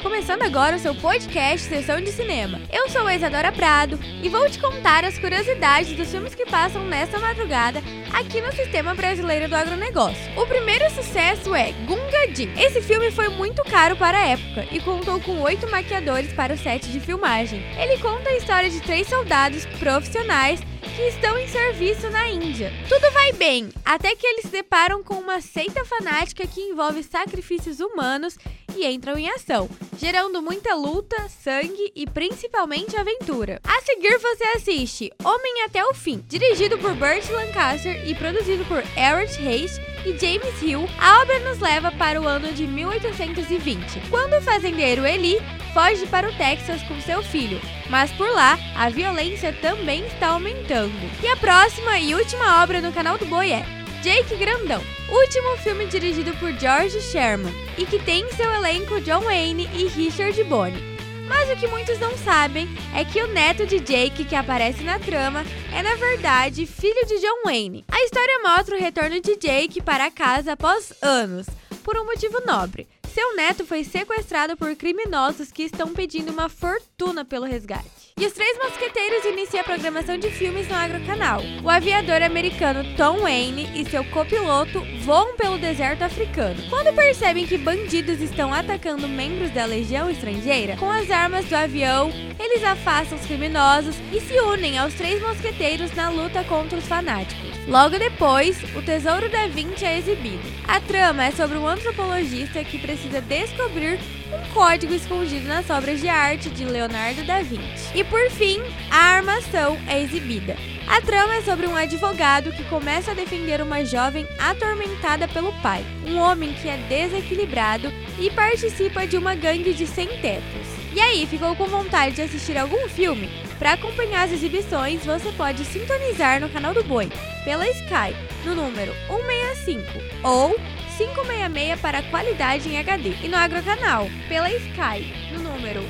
começando agora o seu podcast Sessão de Cinema. Eu sou a Isadora Prado e vou te contar as curiosidades dos filmes que passam nesta madrugada aqui no Sistema Brasileiro do Agronegócio. O primeiro sucesso é Gunga Din. Esse filme foi muito caro para a época e contou com oito maquiadores para o set de filmagem. Ele conta a história de três soldados profissionais que estão em serviço na Índia. Tudo vai bem, até que eles se deparam com uma seita fanática que envolve sacrifícios humanos e entram em ação, gerando muita luta, sangue e principalmente aventura. A seguir você assiste Homem até o Fim, dirigido por Burt Lancaster e produzido por Eric Hayes e James Hill. A obra nos leva para o ano de 1820, quando o fazendeiro Eli foge para o Texas com seu filho, mas por lá a violência também está aumentando. E a próxima e última obra no canal do Boi é Jake Grandão, último filme dirigido por George Sherman e que tem em seu elenco John Wayne e Richard Bonney. Mas o que muitos não sabem é que o neto de Jake que aparece na trama é na verdade filho de John Wayne. A história mostra o retorno de Jake para casa após anos, por um motivo nobre. Seu neto foi sequestrado por criminosos que estão pedindo uma fortuna pelo resgate. E os Três Mosqueteiros inicia a programação de filmes no Agrocanal. O aviador americano Tom Wayne e seu copiloto voam pelo deserto africano. Quando percebem que bandidos estão atacando membros da legião estrangeira, com as armas do avião, eles afastam os criminosos e se unem aos Três Mosqueteiros na luta contra os fanáticos. Logo depois, o Tesouro da Vinci é exibido. A trama é sobre um antropologista que precisa descobrir um código escondido nas obras de arte de Leonardo da Vinci. E por fim, a armação é exibida. A trama é sobre um advogado que começa a defender uma jovem atormentada pelo pai, um homem que é desequilibrado e participa de uma gangue de sem-tetos. E aí, ficou com vontade de assistir algum filme? Para acompanhar as exibições, você pode sintonizar no canal do Boi pela Sky no número 165 ou 566 para qualidade em HD e no Agrocanal pela Sky no número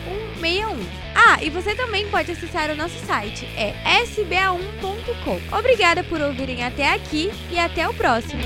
161. Ah, e você também pode acessar o nosso site, é sba1.com. Obrigada por ouvirem até aqui e até o próximo.